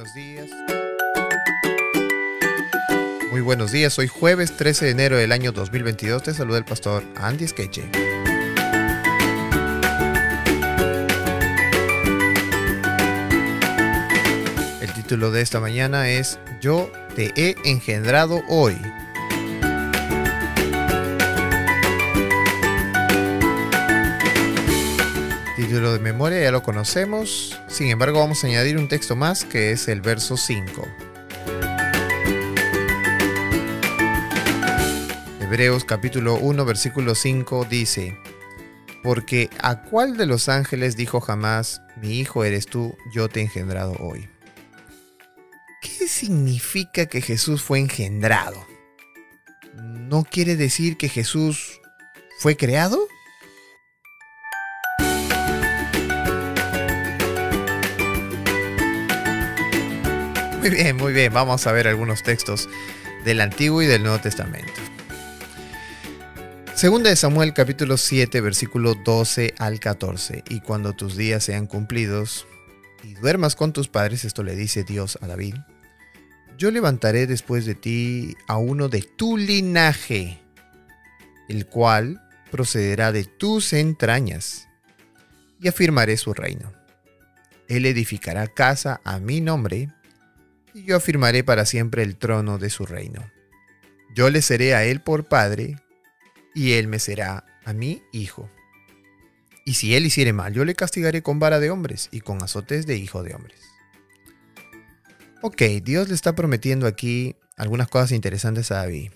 buenos días. Muy buenos días, hoy jueves 13 de enero del año 2022. Te saluda el pastor Andy Skeche. El título de esta mañana es Yo te he engendrado hoy. De memoria ya lo conocemos, sin embargo vamos a añadir un texto más que es el verso 5. Hebreos capítulo 1 versículo 5 dice, Porque a cuál de los ángeles dijo jamás, mi hijo eres tú, yo te he engendrado hoy. ¿Qué significa que Jesús fue engendrado? ¿No quiere decir que Jesús fue creado? Muy bien, muy bien. Vamos a ver algunos textos del Antiguo y del Nuevo Testamento. Segunda de Samuel capítulo 7 versículo 12 al 14. Y cuando tus días sean cumplidos y duermas con tus padres, esto le dice Dios a David, yo levantaré después de ti a uno de tu linaje, el cual procederá de tus entrañas, y afirmaré su reino. Él edificará casa a mi nombre, y yo afirmaré para siempre el trono de su reino. Yo le seré a él por padre, y él me será a mí hijo. Y si él hiciere mal, yo le castigaré con vara de hombres y con azotes de hijo de hombres. Ok, Dios le está prometiendo aquí algunas cosas interesantes a David.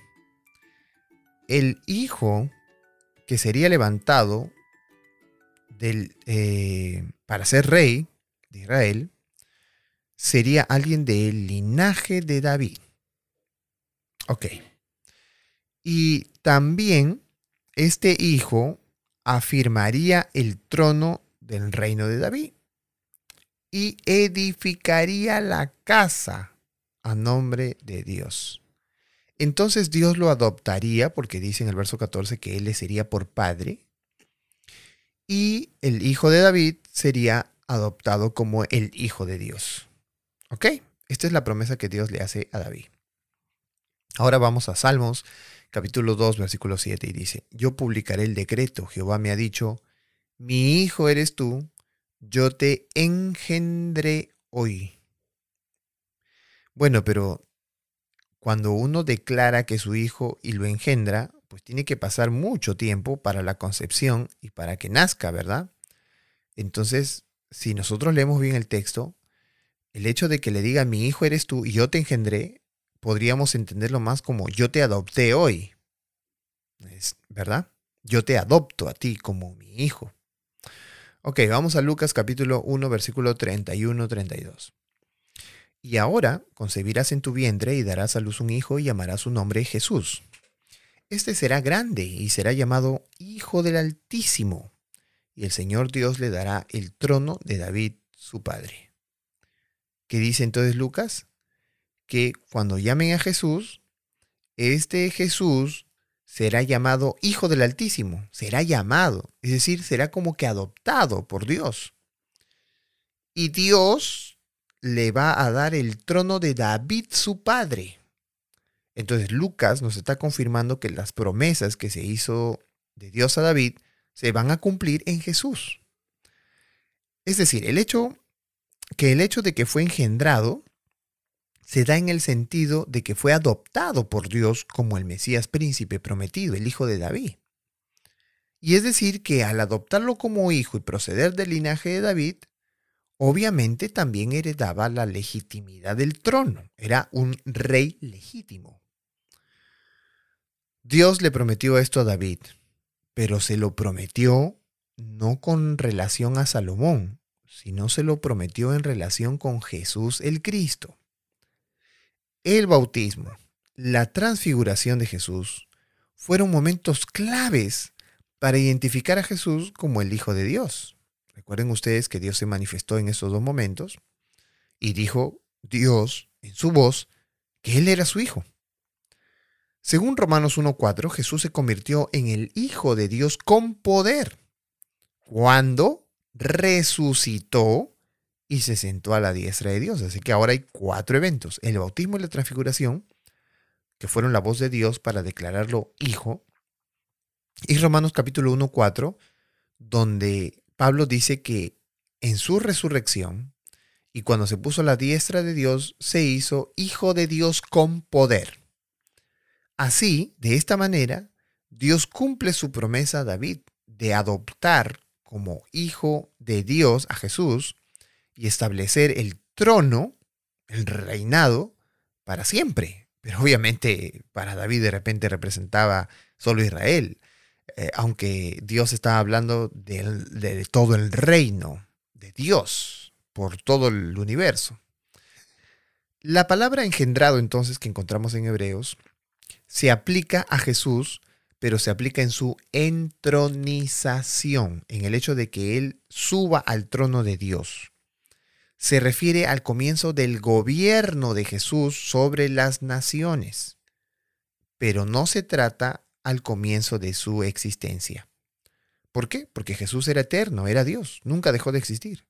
El hijo que sería levantado del, eh, para ser rey de Israel sería alguien del linaje de David. Ok. Y también este hijo afirmaría el trono del reino de David y edificaría la casa a nombre de Dios. Entonces Dios lo adoptaría, porque dice en el verso 14 que él le sería por padre, y el hijo de David sería adoptado como el hijo de Dios. ¿Ok? Esta es la promesa que Dios le hace a David. Ahora vamos a Salmos, capítulo 2, versículo 7, y dice, yo publicaré el decreto, Jehová me ha dicho, mi hijo eres tú, yo te engendré hoy. Bueno, pero cuando uno declara que su hijo y lo engendra, pues tiene que pasar mucho tiempo para la concepción y para que nazca, ¿verdad? Entonces, si nosotros leemos bien el texto, el hecho de que le diga mi hijo eres tú y yo te engendré, podríamos entenderlo más como yo te adopté hoy. ¿Verdad? Yo te adopto a ti como mi hijo. Ok, vamos a Lucas capítulo 1, versículo 31-32. Y ahora concebirás en tu vientre y darás a luz un hijo y llamarás su nombre Jesús. Este será grande y será llamado Hijo del Altísimo. Y el Señor Dios le dará el trono de David, su padre. ¿Qué dice entonces Lucas? Que cuando llamen a Jesús, este Jesús será llamado Hijo del Altísimo, será llamado, es decir, será como que adoptado por Dios. Y Dios le va a dar el trono de David, su padre. Entonces Lucas nos está confirmando que las promesas que se hizo de Dios a David se van a cumplir en Jesús. Es decir, el hecho que el hecho de que fue engendrado se da en el sentido de que fue adoptado por Dios como el Mesías príncipe prometido, el hijo de David. Y es decir, que al adoptarlo como hijo y proceder del linaje de David, obviamente también heredaba la legitimidad del trono, era un rey legítimo. Dios le prometió esto a David, pero se lo prometió no con relación a Salomón, sino se lo prometió en relación con Jesús el Cristo. El bautismo, la transfiguración de Jesús, fueron momentos claves para identificar a Jesús como el Hijo de Dios. Recuerden ustedes que Dios se manifestó en esos dos momentos y dijo Dios en su voz que Él era su Hijo. Según Romanos 1.4, Jesús se convirtió en el Hijo de Dios con poder. cuando resucitó y se sentó a la diestra de Dios. Así que ahora hay cuatro eventos. El bautismo y la transfiguración, que fueron la voz de Dios para declararlo hijo. Y Romanos capítulo 1, 4, donde Pablo dice que en su resurrección y cuando se puso a la diestra de Dios, se hizo hijo de Dios con poder. Así, de esta manera, Dios cumple su promesa a David de adoptar como hijo de Dios a Jesús y establecer el trono, el reinado, para siempre. Pero obviamente para David de repente representaba solo Israel, eh, aunque Dios estaba hablando de todo el reino de Dios por todo el universo. La palabra engendrado entonces que encontramos en Hebreos se aplica a Jesús, pero se aplica en su entronización, en el hecho de que Él suba al trono de Dios se refiere al comienzo del gobierno de Jesús sobre las naciones, pero no se trata al comienzo de su existencia. ¿Por qué? Porque Jesús era eterno, era Dios, nunca dejó de existir.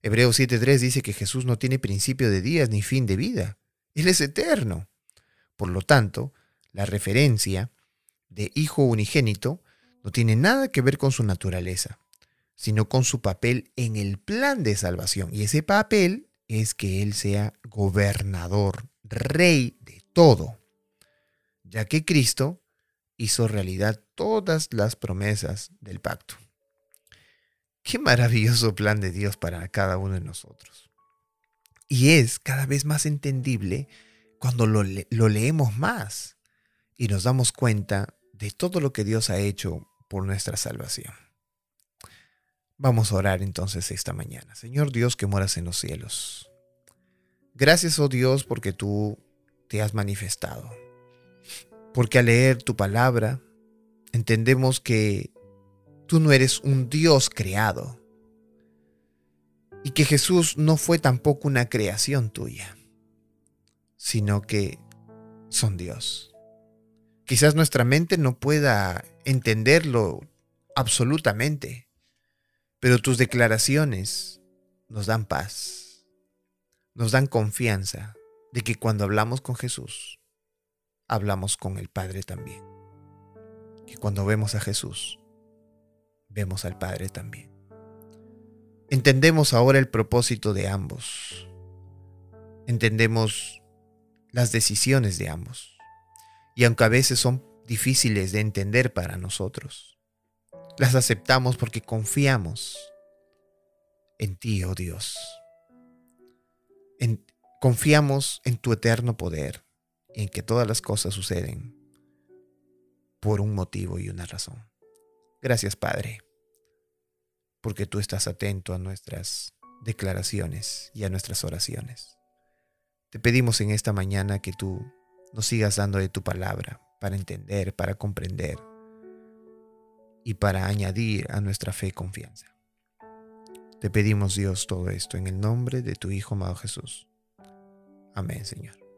Hebreos 7.3 dice que Jesús no tiene principio de días ni fin de vida. Él es eterno. Por lo tanto, la referencia de Hijo unigénito no tiene nada que ver con su naturaleza sino con su papel en el plan de salvación. Y ese papel es que Él sea gobernador, rey de todo, ya que Cristo hizo realidad todas las promesas del pacto. Qué maravilloso plan de Dios para cada uno de nosotros. Y es cada vez más entendible cuando lo, lo leemos más y nos damos cuenta de todo lo que Dios ha hecho por nuestra salvación. Vamos a orar entonces esta mañana. Señor Dios que moras en los cielos. Gracias, oh Dios, porque tú te has manifestado. Porque al leer tu palabra, entendemos que tú no eres un Dios creado. Y que Jesús no fue tampoco una creación tuya, sino que son Dios. Quizás nuestra mente no pueda entenderlo absolutamente pero tus declaraciones nos dan paz, nos dan confianza de que cuando hablamos con Jesús, hablamos con el Padre también. Que cuando vemos a Jesús, vemos al Padre también. Entendemos ahora el propósito de ambos. Entendemos las decisiones de ambos. Y aunque a veces son difíciles de entender para nosotros, las aceptamos porque confiamos en ti, oh Dios. confiamos en tu eterno poder en que todas las cosas suceden por un motivo y una razón. Gracias, Padre, porque tú estás atento a nuestras declaraciones y a nuestras oraciones. Te pedimos en esta mañana que tú nos sigas dando de tu palabra para entender, para comprender y para añadir a nuestra fe confianza. Te pedimos Dios todo esto en el nombre de tu Hijo amado Jesús. Amén, Señor.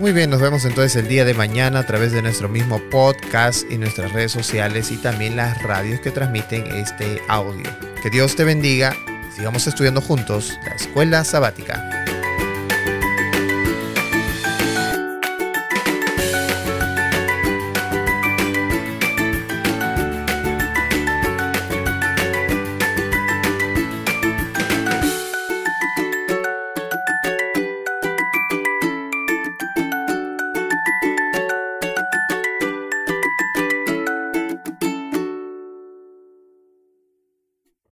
Muy bien, nos vemos entonces el día de mañana a través de nuestro mismo podcast y nuestras redes sociales y también las radios que transmiten este audio. Que Dios te bendiga. Sigamos estudiando juntos la escuela sabática.